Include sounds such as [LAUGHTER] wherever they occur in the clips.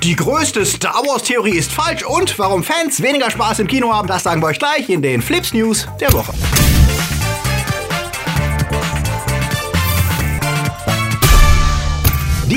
Die größte Star Wars-Theorie ist falsch und warum Fans weniger Spaß im Kino haben, das sagen wir euch gleich in den Flips News der Woche.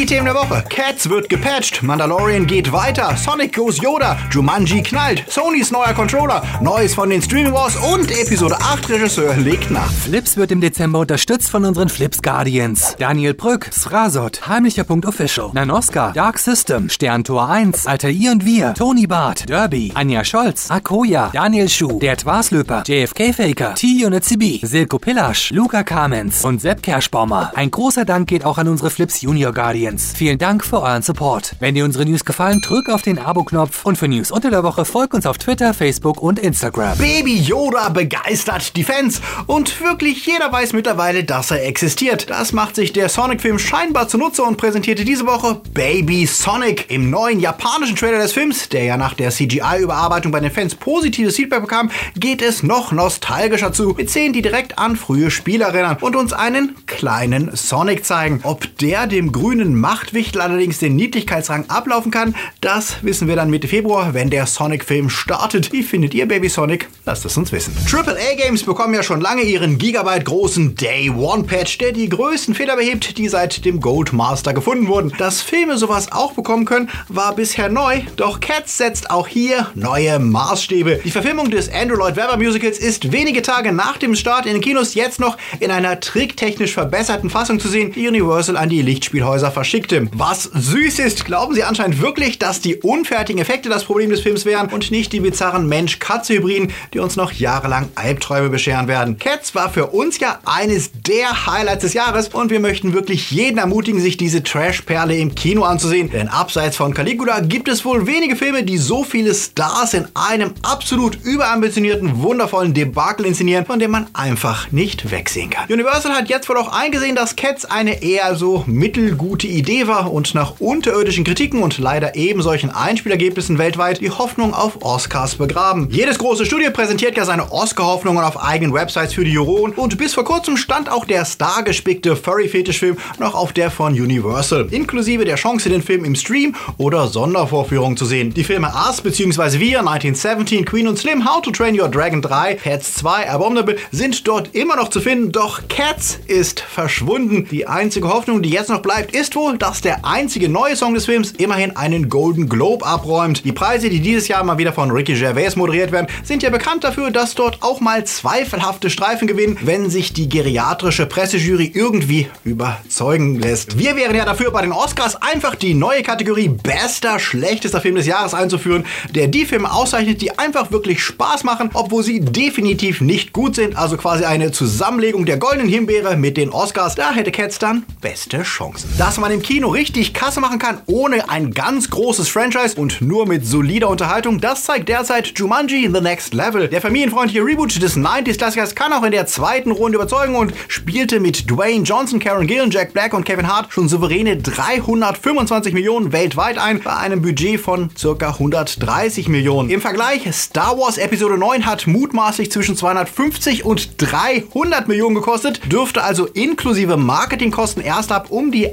Die Themen der Woche. Cats wird gepatcht, Mandalorian geht weiter, Sonic goes Yoda, Jumanji knallt, Sonys neuer Controller, Neues von den Streaming Wars und Episode 8 Regisseur legt nach. Flips wird im Dezember unterstützt von unseren Flips Guardians. Daniel Brück, Srasot, Heimlicher Punkt Official, Nanoska, Dark System, Sterntor 1, Alter I und Wir, Tony Barth, Derby, Anja Scholz, Akoya, Daniel Schuh, Der Twaslöper, JFK Faker, T-Unit CB, Silko Pillasch, Luca Kamens und Sepp Kerschbaumer. Ein großer Dank geht auch an unsere Flips Junior Guardians. Vielen Dank für euren Support. Wenn dir unsere News gefallen, drück auf den Abo-Knopf und für News unter der Woche folg uns auf Twitter, Facebook und Instagram. Baby Yoda begeistert die Fans und wirklich jeder weiß mittlerweile, dass er existiert. Das macht sich der Sonic-Film scheinbar zunutze und präsentierte diese Woche Baby Sonic. Im neuen japanischen Trailer des Films, der ja nach der CGI-Überarbeitung bei den Fans positives Feedback bekam, geht es noch nostalgischer zu, mit Szenen, die direkt an frühe Spiele erinnern und uns einen kleinen Sonic zeigen. Ob der dem grünen Machtwichtel allerdings den Niedlichkeitsrang ablaufen kann, das wissen wir dann Mitte Februar, wenn der Sonic-Film startet. Wie findet ihr Baby Sonic? Lasst es uns wissen. AAA Games bekommen ja schon lange ihren Gigabyte großen Day One Patch, der die größten Fehler behebt, die seit dem Gold Master gefunden wurden. Dass Filme sowas auch bekommen können, war bisher neu, doch Cats setzt auch hier neue Maßstäbe. Die Verfilmung des Andrew Lloyd Webber Musicals ist wenige Tage nach dem Start in den Kinos jetzt noch in einer tricktechnisch verbesserten Fassung zu sehen, die Universal an die Lichtspielhäuser verschickte. Was süß ist, glauben Sie anscheinend wirklich, dass die unfertigen Effekte das Problem des Films wären und nicht die bizarren Mensch-Katze-Hybriden, die uns noch jahrelang Albträume bescheren werden. Cats war für uns ja eines der Highlights des Jahres und wir möchten wirklich jeden ermutigen, sich diese Trash-Perle im Kino anzusehen. Denn abseits von Caligula gibt es wohl wenige Filme, die so viele Stars in einem absolut überambitionierten, wundervollen Debakel inszenieren, von dem man einfach nicht wegsehen kann. Universal hat jetzt wohl auch eingesehen, dass Cats eine eher so mittelgute Idee war und nach unterirdischen Kritiken und leider eben solchen Einspielergebnissen weltweit die Hoffnung auf Oscars begraben. Jedes große Studio präsentiert ja seine Oscar-Hoffnungen auf eigenen Websites für die Juroren und bis vor kurzem stand auch der stargespickte Furry-Fetischfilm noch auf der von Universal, inklusive der Chance, den Film im Stream oder Sondervorführung zu sehen. Die Filme Us bzw. Wir, 1917, Queen und Slim, How to Train Your Dragon 3, Cats 2, Abominable sind dort immer noch zu finden, doch Cats ist verschwunden. Die einzige Hoffnung, die jetzt noch bleibt, ist wohl, dass der einzige neue Song des Films immerhin einen Golden Globe abräumt. Die Preise, die dieses Jahr mal wieder von Ricky Gervais moderiert werden, sind ja bekannt dafür, dass dort auch mal zweifelhafte Streifen gewinnen, wenn sich die geriatrische Pressejury irgendwie überzeugen lässt. Wir wären ja dafür, bei den Oscars einfach die neue Kategorie Bester, schlechtester Film des Jahres einzuführen, der die Filme auszeichnet, die einfach wirklich Spaß machen, obwohl sie definitiv nicht gut sind. Also quasi eine Zusammenlegung der goldenen Himbeere mit den Oscars. Da hätte Cats dann beste Chancen. Dass man im Kino richtig Kasse machen kann, ohne ein ganz großes Franchise und nur mit solider Unterhaltung, das zeigt derzeit Jumanji The Next Level. Der familienfreundliche Reboot des 90s-Klassikers kann auch in der zweiten Runde überzeugen und spielte mit Dwayne Johnson, Karen Gillan, Jack Black und Kevin Hart schon souveräne 325 Millionen weltweit ein, bei einem Budget von ca. 130 Millionen. Im Vergleich, Star Wars Episode 9 hat mutmaßlich zwischen 250 und 300 Millionen gekostet, dürfte also inklusive Marketingkosten erst ab um die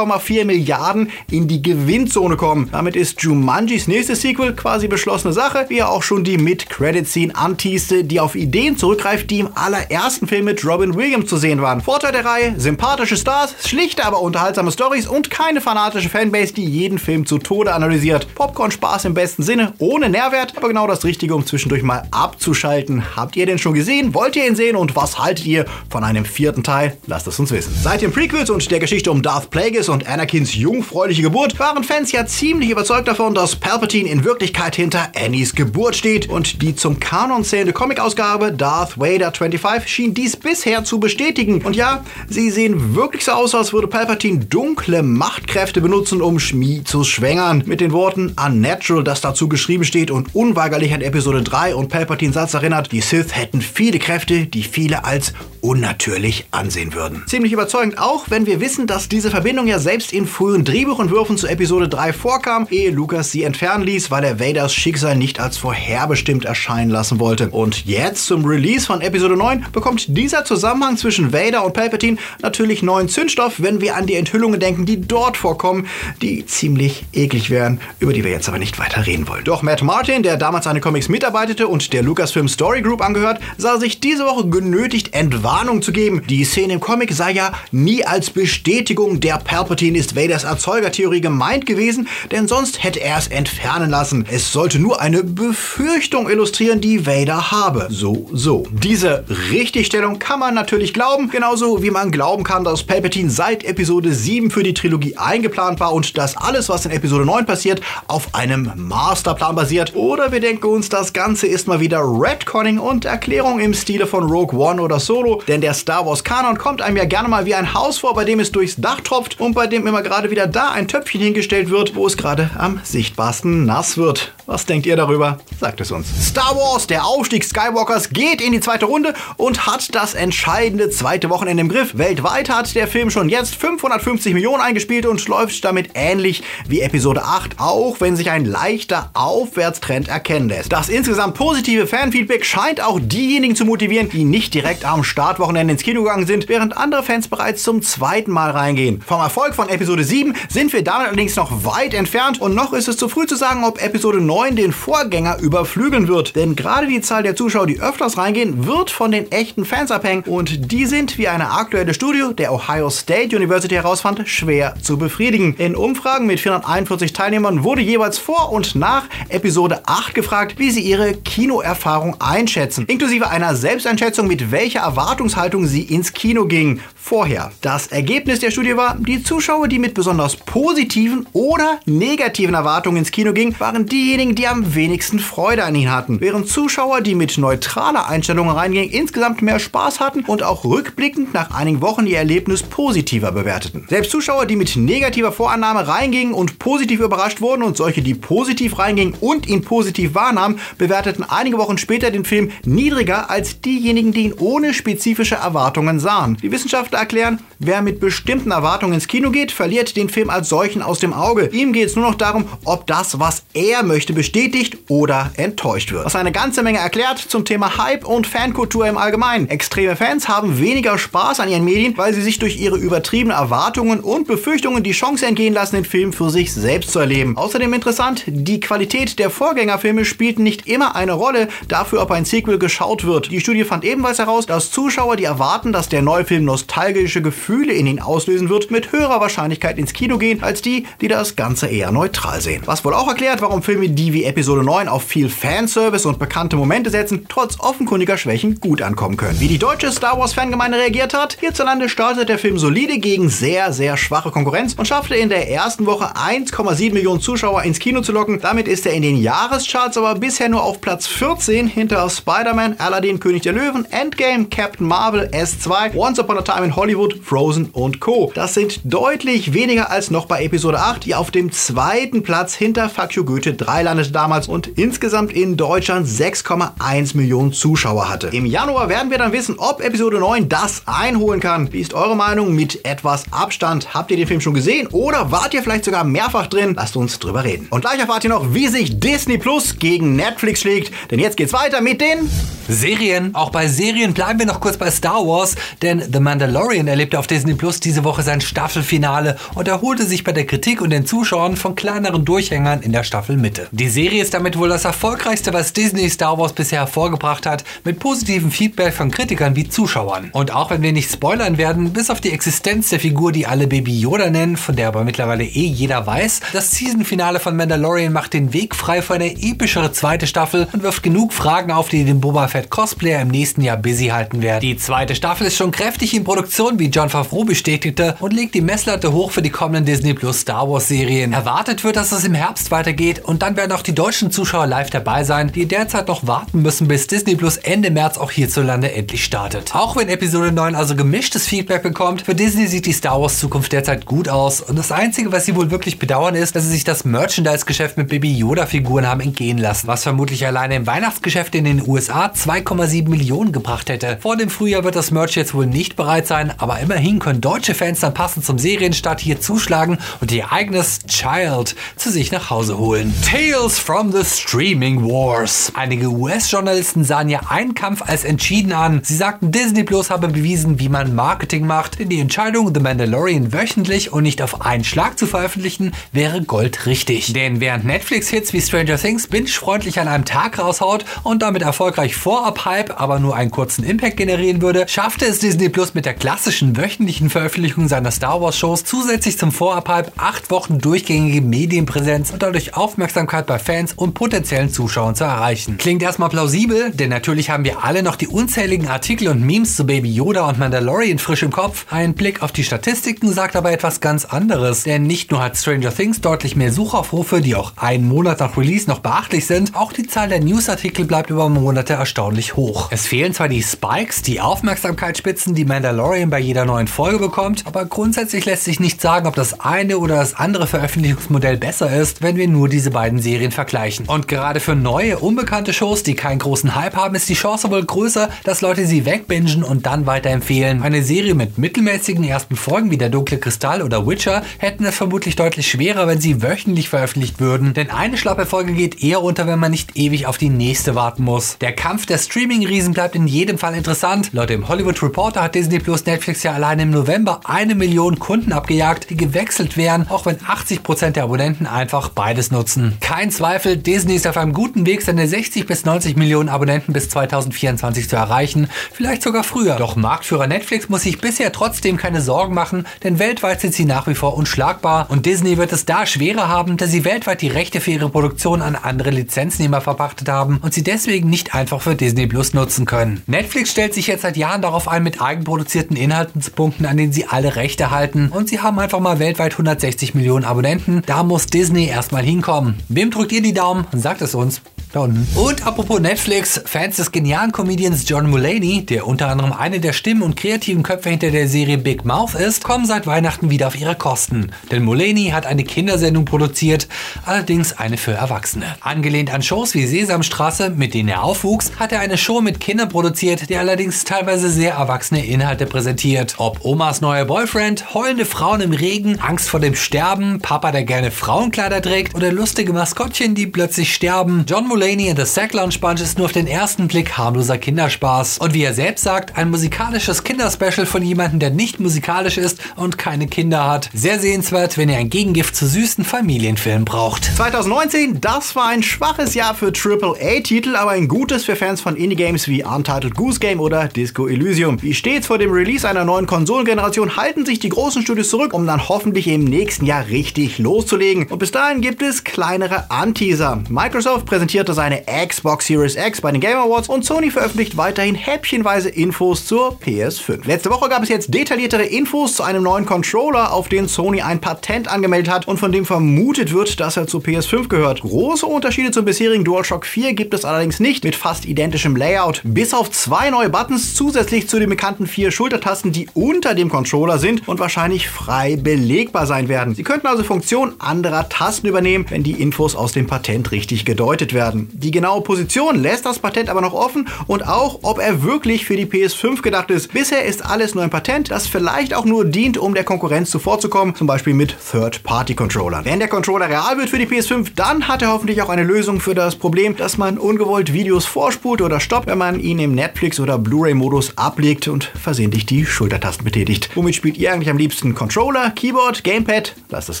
1,4 Milliarden in die Gewinnzone kommen. Damit ist Jumanjis nächstes Sequel quasi beschlossene Sache, wie er auch schon die Mid-Credit-Scene anteaste, die auf Ideen zurückgreift, die im allerersten Film mit Robin Williams zu sehen waren. Vorteil der Reihe, sympathische Stars, schlichte, aber unterhaltsame Stories und keine fanatische Fanbase, die jeden Film zu Tode analysiert. Popcorn-Spaß im besten Sinne, ohne Nährwert, aber genau das Richtige, um zwischendurch mal abzuschalten. Habt ihr den schon gesehen? Wollt ihr ihn sehen? Und was haltet ihr von einem vierten Teil? Lasst es uns wissen. Seit den Prequels und der Geschichte um Darth Plagueis und Anakins jungfräuliche Geburt waren Fans ja ziemlich überzeugt davon, dass Palpatine in Wirklichkeit hinter Annies Geburt steht und die zum Kanon zählende Comic-Ausgabe Darth Vader 25 schien dies bisher zu bestätigen. Und ja, sie sehen wirklich so aus, als würde Palpatine dunkle Machtkräfte benutzen, um Schmie zu schwängern. Mit den Worten Unnatural, das dazu geschrieben steht und unweigerlich an Episode 3 und Palpatines Satz erinnert, die Sith hätten viele Kräfte, die viele als unnatürlich ansehen würden. Ziemlich überzeugend auch, wenn wir wissen, dass diese Verbindung ja selbst in frühen Drehbuchentwürfen zu Episode 3 vorkam, ehe Lucas sie entfernen ließ, weil er Vaders Schicksal nicht als vorherbestimmt erscheinen lassen wollte. Und jetzt zum Release von Episode 9 bekommt dieser Zusammenhang zwischen Vader und Palpatine natürlich neuen Zündstoff, wenn wir an die Enthüllungen denken, die dort vorkommen, die ziemlich eklig wären, über die wir jetzt aber nicht weiter reden wollen. Doch Matt Martin, der damals an den Comics mitarbeitete und der Lucasfilm Story Group angehört, sah sich diese Woche genötigt, Entwarnung zu geben. Die Szene im Comic sei ja nie als Bestätigung der Palpatine ist Vaders Erzeugertheorie gemeint gewesen, denn sonst hätte er es entfernen lassen. Es sollte nur eine Befürchtung illustrieren, die Vader habe. So, so. Diese Richtigstellung kann man natürlich glauben, genauso wie man glauben kann, dass Palpatine seit Episode 7 für die Trilogie eingeplant war und dass alles, was in Episode 9 passiert, auf einem Masterplan basiert. Oder wir denken uns, das Ganze ist mal wieder Redconning und Erklärung im Stile von Rogue One oder Solo, denn der Star Wars Kanon kommt einem ja gerne mal wie ein Haus vor, bei dem es durchs Dach tropft und bei dem immer gerade wieder da ein Töpfchen hingestellt wird, wo es gerade am sichtbarsten nass wird. Was denkt ihr darüber? Sagt es uns. Star Wars, der Aufstieg Skywalkers, geht in die zweite Runde und hat das entscheidende zweite Wochenende im Griff. Weltweit hat der Film schon jetzt 550 Millionen eingespielt und läuft damit ähnlich wie Episode 8, auch wenn sich ein leichter Aufwärtstrend erkennen lässt. Das insgesamt positive Fanfeedback scheint auch diejenigen zu motivieren, die nicht direkt am Startwochenende ins Kino gegangen sind, während andere Fans bereits zum zweiten Mal reingehen. Vom Erfolg von Episode 7 sind wir damit allerdings noch weit entfernt und noch ist es zu früh zu sagen, ob Episode 9 den Vorgänger überflügeln wird. Denn gerade die Zahl der Zuschauer, die öfters reingehen, wird von den echten Fans abhängen und die sind, wie eine aktuelle Studie der Ohio State University herausfand, schwer zu befriedigen. In Umfragen mit 441 Teilnehmern wurde jeweils vor und nach Episode 8 gefragt, wie sie ihre Kinoerfahrung einschätzen, inklusive einer Selbsteinschätzung, mit welcher Erwartungshaltung sie ins Kino gingen vorher. Das Ergebnis der Studie war, die Zuschauer, die mit besonders positiven oder negativen Erwartungen ins Kino gingen, waren diejenigen, die am wenigsten Freude an ihnen hatten, während Zuschauer, die mit neutraler Einstellung reingingen, insgesamt mehr Spaß hatten und auch rückblickend nach einigen Wochen ihr Erlebnis positiver bewerteten. Selbst Zuschauer, die mit negativer Vorannahme reingingen und positiv überrascht wurden und solche, die positiv reingingen und ihn positiv wahrnahmen, bewerteten einige Wochen später den Film niedriger als diejenigen, die ihn ohne spezifische Erwartungen sahen. Die Wissenschaftler erklären, wer mit bestimmten Erwartungen ins Kino geht, verliert den Film als solchen aus dem Auge. Ihm geht es nur noch darum, ob das, was er möchte, bestätigt oder enttäuscht wird. Was eine ganze Menge erklärt zum Thema Hype und Fankultur im Allgemeinen. Extreme Fans haben weniger Spaß an ihren Medien, weil sie sich durch ihre übertriebenen Erwartungen und Befürchtungen die Chance entgehen lassen, den Film für sich selbst zu erleben. Außerdem interessant, die Qualität der Vorgängerfilme spielt nicht immer eine Rolle dafür, ob ein Sequel geschaut wird. Die Studie fand ebenfalls heraus, dass Zuschauer, die erwarten, dass der neue Film nostalgische Gefühle in ihnen auslösen wird, mit höherer Wahrscheinlichkeit ins Kino gehen, als die, die das Ganze eher neutral sehen. Was wohl auch erklärt, warum Filme, die wie Episode 9 auf viel Fanservice und bekannte Momente setzen, trotz offenkundiger Schwächen gut ankommen können. Wie die deutsche Star Wars Fangemeinde reagiert hat, hierzulande startet der Film solide gegen sehr, sehr schwache Konkurrenz und schaffte in der ersten Woche 1,7 Millionen Zuschauer ins Kino zu locken. Damit ist er in den Jahrescharts aber bisher nur auf Platz 14 hinter Spider-Man, Aladdin, König der Löwen, Endgame, Captain Marvel, S2, Once Upon a Time in Hollywood, Frozen und Co. Das sind deutlich weniger als noch bei Episode 8, die auf dem zweiten Platz hinter You Goethe 3 landete damals und insgesamt in Deutschland 6,1 Millionen Zuschauer hatte. Im Januar werden wir dann wissen, ob Episode 9 das einholen kann. Wie ist eure Meinung mit etwas Abstand? Habt ihr den Film schon gesehen oder wart ihr vielleicht sogar mehrfach drin? Lasst uns drüber reden. Und gleich erfahrt ihr noch, wie sich Disney Plus gegen Netflix schlägt, denn jetzt geht's weiter mit den Serien. Auch bei Serien bleiben wir noch kurz bei Star Wars, denn The Mandalorian erlebte auf Disney Plus diese Woche sein Staffelfinale und erholte sich bei der Kritik und den Zuschauern von kleineren Durchhängern in der Staffelmitte. Die Serie ist damit wohl das erfolgreichste, was Disney Star Wars bisher hervorgebracht hat, mit positivem Feedback von Kritikern wie Zuschauern. Und auch wenn wir nicht spoilern werden, bis auf die Existenz der Figur, die alle Baby Yoda nennen, von der aber mittlerweile eh jeder weiß, das Season-Finale von Mandalorian macht den Weg frei für eine epischere zweite Staffel und wirft genug Fragen auf, die den Boba Fett Cosplayer im nächsten Jahr busy halten werden. Die zweite Staffel ist schon kräftig in Produktion, wie John Favreau bestätigte, und legt die Messlatte hoch für die kommenden Disney Plus Star Wars Serien. Erwartet wird, dass es im Herbst weitergeht und dann werden werden auch die deutschen Zuschauer live dabei sein, die derzeit noch warten müssen, bis Disney Plus Ende März auch hierzulande endlich startet. Auch wenn Episode 9 also gemischtes Feedback bekommt, für Disney sieht die Star Wars Zukunft derzeit gut aus und das Einzige, was sie wohl wirklich bedauern, ist, dass sie sich das Merchandise-Geschäft mit Baby Yoda-Figuren haben entgehen lassen, was vermutlich alleine im Weihnachtsgeschäft in den USA 2,7 Millionen gebracht hätte. Vor dem Frühjahr wird das Merch jetzt wohl nicht bereit sein, aber immerhin können deutsche Fans dann passend zum Serienstart hier zuschlagen und ihr eigenes Child zu sich nach Hause holen. Tales from the Streaming Wars. Einige US-Journalisten sahen ja einen Kampf als entschieden an. Sie sagten, Disney Plus habe bewiesen, wie man Marketing macht, denn die Entscheidung, The Mandalorian wöchentlich und nicht auf einen Schlag zu veröffentlichen, wäre goldrichtig. Denn während Netflix-Hits wie Stranger Things binge-freundlich an einem Tag raushaut und damit erfolgreich Vorab-Hype, aber nur einen kurzen Impact generieren würde, schaffte es Disney Plus mit der klassischen wöchentlichen Veröffentlichung seiner Star Wars Shows zusätzlich zum Vorab-Hype acht Wochen durchgängige Medienpräsenz und dadurch Aufmerksamkeit bei Fans und potenziellen Zuschauern zu erreichen. Klingt erstmal plausibel, denn natürlich haben wir alle noch die unzähligen Artikel und Memes zu Baby Yoda und Mandalorian frisch im Kopf. Ein Blick auf die Statistiken sagt aber etwas ganz anderes, denn nicht nur hat Stranger Things deutlich mehr Suchaufrufe, die auch einen Monat nach Release noch beachtlich sind, auch die Zahl der Newsartikel bleibt über Monate erstaunlich hoch. Es fehlen zwar die Spikes, die Aufmerksamkeitsspitzen, die Mandalorian bei jeder neuen Folge bekommt, aber grundsätzlich lässt sich nicht sagen, ob das eine oder das andere Veröffentlichungsmodell besser ist, wenn wir nur diese beiden Serien vergleichen. Und gerade für neue, unbekannte Shows, die keinen großen Hype haben, ist die Chance wohl größer, dass Leute sie wegbingen und dann weiterempfehlen. Eine Serie mit mittelmäßigen ersten Folgen wie Der dunkle Kristall oder Witcher hätten es vermutlich deutlich schwerer, wenn sie wöchentlich veröffentlicht würden, denn eine schlappe Folge geht eher unter, wenn man nicht ewig auf die nächste warten muss. Der Kampf der Streaming-Riesen bleibt in jedem Fall interessant. Laut dem Hollywood Reporter hat Disney Plus Netflix ja allein im November eine Million Kunden abgejagt, die gewechselt wären, auch wenn 80% der Abonnenten einfach beides nutzen. Kein Zweifel, Disney ist auf einem guten Weg, seine 60 bis 90 Millionen Abonnenten bis 2024 zu erreichen, vielleicht sogar früher. Doch Marktführer Netflix muss sich bisher trotzdem keine Sorgen machen, denn weltweit sind sie nach wie vor unschlagbar und Disney wird es da schwerer haben, da sie weltweit die Rechte für ihre Produktion an andere Lizenznehmer verpachtet haben und sie deswegen nicht einfach für Disney Plus nutzen können. Netflix stellt sich jetzt seit Jahren darauf ein, mit eigenproduzierten Inhalten zu punkten, an denen sie alle Rechte halten und sie haben einfach mal weltweit 160 Millionen Abonnenten. Da muss Disney erstmal hinkommen. Wem drückt ihr die Daumen? Sagt es uns. Da. Und apropos Netflix, Fans des genialen Comedians John Mulaney, der unter anderem eine der Stimmen und kreativen Köpfe hinter der Serie Big Mouth ist, kommen seit Weihnachten wieder auf ihre Kosten. Denn Mulaney hat eine Kindersendung produziert, allerdings eine für Erwachsene. Angelehnt an Shows wie Sesamstraße, mit denen er aufwuchs, hat er eine Show mit Kindern produziert, die allerdings teilweise sehr erwachsene Inhalte präsentiert. Ob Omas neuer Boyfriend, heulende Frauen im Regen, Angst vor dem Sterben, Papa, der gerne Frauenkleider trägt oder lustige Maskottchen, die plötzlich sterben. John Mulaney and the Sack Lounge Bunch ist nur auf den ersten Blick harmloser Kinderspaß. Und wie er selbst sagt, ein musikalisches Kinderspecial von jemandem, der nicht musikalisch ist und keine Kinder hat. Sehr sehenswert, wenn ihr ein Gegengift zu süßen Familienfilmen braucht. 2019, das war ein schwaches Jahr für AAA-Titel, aber ein gutes für Fans von Indie-Games wie Untitled Goose Game oder Disco Elysium. Wie stets vor dem Release einer neuen Konsolengeneration halten sich die großen Studios zurück, um dann hoffentlich im nächsten Jahr richtig loszulegen. Und bis dahin gibt es kleinere Anteaser. Microsoft präsentierte seine Xbox Series X bei den Game Awards und Sony veröffentlicht weiterhin häppchenweise Infos zur PS5. Letzte Woche gab es jetzt detailliertere Infos zu einem neuen Controller, auf den Sony ein Patent angemeldet hat und von dem vermutet wird, dass er zur PS5 gehört. Große Unterschiede zum bisherigen DualShock 4 gibt es allerdings nicht mit fast identischem Layout. Bis auf zwei neue Buttons zusätzlich zu den bekannten vier Schultertasten, die unter dem Controller sind und wahrscheinlich frei belegbar sein werden. Sie könnten also Funktionen anderer Tasten übernehmen, wenn die Infos aus dem Patent richtig gedeutet werden. Die genaue Position lässt das Patent aber noch offen und auch, ob er wirklich für die PS5 gedacht ist. Bisher ist alles nur ein Patent, das vielleicht auch nur dient, um der Konkurrenz zuvorzukommen, zum Beispiel mit Third-Party-Controllern. Wenn der Controller real wird für die PS5, dann hat er hoffentlich auch eine Lösung für das Problem, dass man ungewollt Videos vorspult oder stoppt, wenn man ihn im Netflix- oder Blu-ray-Modus ablegt und versehentlich die Schultertasten betätigt. Womit spielt ihr eigentlich am liebsten? Controller, Keyboard, Gamepad? Lasst es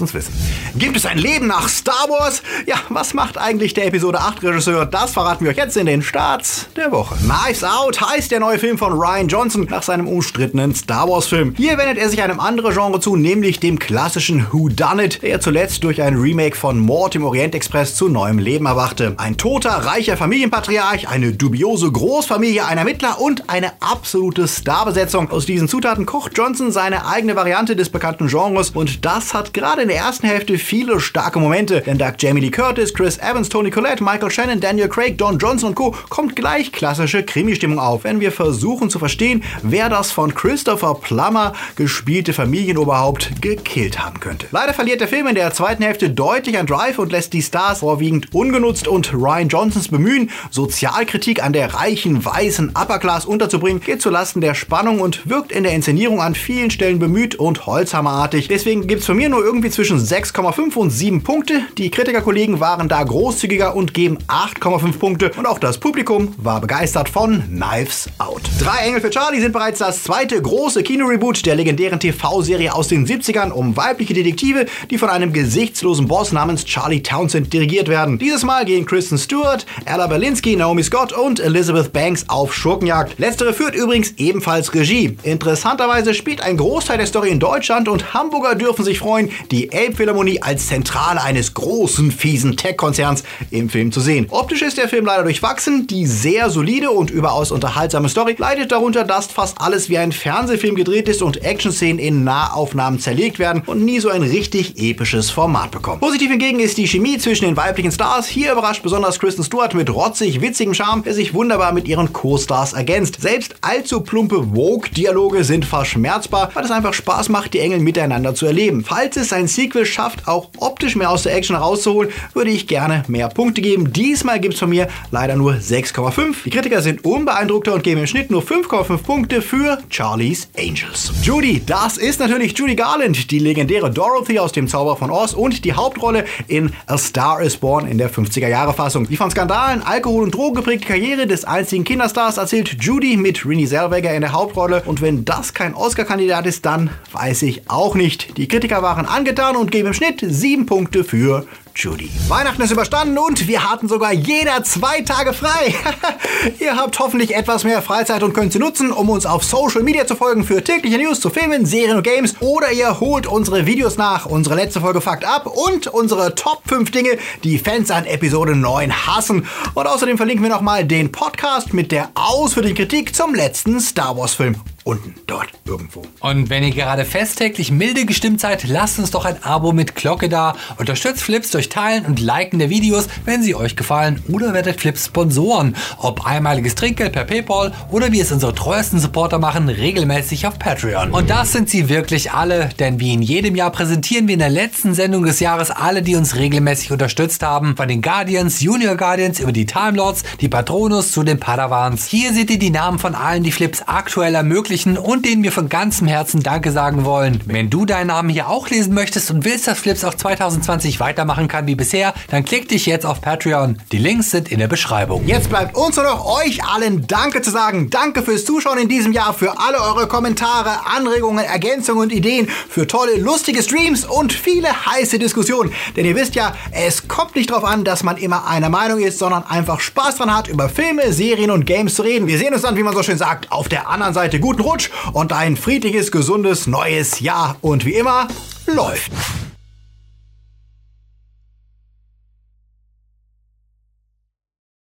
uns wissen. Gibt es ein Leben nach Star Wars? Ja, was macht eigentlich der Episode 8 Regisseur? Das verraten wir euch jetzt in den Starts der Woche. Knives Out heißt der neue Film von Ryan Johnson nach seinem umstrittenen Star Wars Film. Hier wendet er sich einem anderen Genre zu, nämlich dem klassischen Who Done It, der zuletzt durch ein Remake von Mord im Orient Express zu neuem Leben erwachte. Ein toter, reicher Familienpatriarch, eine dubiose Großfamilie, ein Ermittler und eine absolute Starbesetzung. Aus diesen Zutaten kocht Johnson seine eigene Variante des bekannten Genres und das hat gerade in der ersten Hälfte viele starke Momente, denn dank Jamie Lee Curtis, Chris Evans, Tony Collette, Michael Shannon, Daniel Craig, Don Johnson und Co. kommt gleich klassische Krimi-Stimmung auf, wenn wir versuchen zu verstehen, wer das von Christopher Plummer gespielte Familienoberhaupt gekillt haben könnte. Leider verliert der Film in der zweiten Hälfte deutlich an Drive und lässt die Stars vorwiegend ungenutzt und Ryan Johnsons Bemühen, Sozialkritik an der reichen, weißen Upper Class unterzubringen, geht zulasten der Spannung und wirkt in der Inszenierung an vielen Stellen bemüht und holzhammerartig. Deswegen gibt es von mir nur irgendwie zwischen 6,5 und 7 Punkte. Die Kritikerkollegen waren da großzügiger und geben 8,5 Punkte und auch das Publikum war begeistert von Knives Out. Drei Engel für Charlie sind bereits das zweite große Kinoreboot der legendären TV-Serie aus den 70ern um weibliche Detektive, die von einem gesichtslosen Boss namens Charlie Townsend dirigiert werden. Dieses Mal gehen Kristen Stewart, Ella Berlinski, Naomi Scott und Elizabeth Banks auf Schurkenjagd. Letztere führt übrigens ebenfalls Regie. Interessanterweise spielt ein Großteil der Story in Deutschland und Hamburger dürfen sich freuen, die Elbphilharmonie als Zentrale eines großen, fiesen Tech-Konzerns im Film zu sehen. Optisch ist der Film leider durchwachsen, die sehr solide und überaus unterhaltsame Story leidet darunter, dass fast alles wie ein Fernsehfilm gedreht ist und Action-Szenen in Nahaufnahmen zerlegt werden und nie so ein richtig episches Format bekommen. Positiv hingegen ist die Chemie zwischen den weiblichen Stars. Hier überrascht besonders Kristen Stewart mit rotzig witzigem Charme, der sich wunderbar mit ihren Co-Stars ergänzt. Selbst allzu plumpe Vogue-Dialoge sind verschmerzbar, weil es einfach Spaß macht, die Engel miteinander zu erleben. Falls es ein Sequel schafft, auch optisch mehr aus der Action rauszuholen, würde ich gerne mehr Punkte geben. Diesmal gibt es von mir leider nur 6,5. Die Kritiker sind unbeeindruckter und geben im Schnitt nur 5,5 Punkte für Charlie's Angels. Judy, das ist natürlich Judy Garland, die legendäre Dorothy aus dem Zauber von Oz und die Hauptrolle in A Star is Born in der 50er-Jahre-Fassung. Die von Skandalen, Alkohol und Drogen geprägte Karriere des einzigen Kinderstars erzählt Judy mit Renée Zellweger in der Hauptrolle und wenn das kein Oscar-Kandidat ist, dann weiß ich auch nicht. Die Kritiker waren angetan und geben im Schnitt 7 Punkte für Judy. Weihnachten ist überstanden und wir hatten sogar jeder zwei Tage frei. [LAUGHS] Ihr habt hoffentlich etwas mehr Freizeit und könnt sie nutzen, um uns auf Social Media zu folgen für tägliche News zu Filmen, Serien und Games. Oder ihr holt unsere Videos nach, unsere letzte Folge Fakt ab und unsere Top 5 Dinge, die Fans an Episode 9 hassen. Und außerdem verlinken wir nochmal den Podcast mit der ausführlichen Kritik zum letzten Star Wars Film unten dort irgendwo. Und wenn ihr gerade festtäglich milde gestimmt seid, lasst uns doch ein Abo mit Glocke da. Unterstützt Flips durch Teilen und Liken der Videos, wenn sie euch gefallen. Oder werdet Flips Sponsoren. Ob einmaliges Trinkgeld per Paypal oder wie es unsere treuesten Supporter machen, regelmäßig auf Patreon. Und das sind sie wirklich alle, denn wie in jedem Jahr präsentieren wir in der letzten Sendung des Jahres alle, die uns regelmäßig unterstützt haben. Von den Guardians, Junior Guardians über die Time Lords, die Patronus zu den Padawans. Hier seht ihr die Namen von allen, die Flips aktuell ermöglichen veröffentlichen und denen wir von ganzem Herzen Danke sagen wollen. Wenn du deinen Namen hier auch lesen möchtest und willst, dass Flips auch 2020 weitermachen kann wie bisher, dann klick dich jetzt auf Patreon. Die Links sind in der Beschreibung. Jetzt bleibt uns nur noch euch allen Danke zu sagen. Danke fürs Zuschauen in diesem Jahr, für alle eure Kommentare, Anregungen, Ergänzungen und Ideen, für tolle, lustige Streams und viele heiße Diskussionen. Denn ihr wisst ja, es kommt nicht darauf an, dass man immer einer Meinung ist, sondern einfach Spaß dran hat, über Filme, Serien und Games zu reden. Wir sehen uns dann, wie man so schön sagt, auf der anderen Seite. Guten Rutsch und ein friedliches, gesundes neues Jahr. Und wie immer, läuft.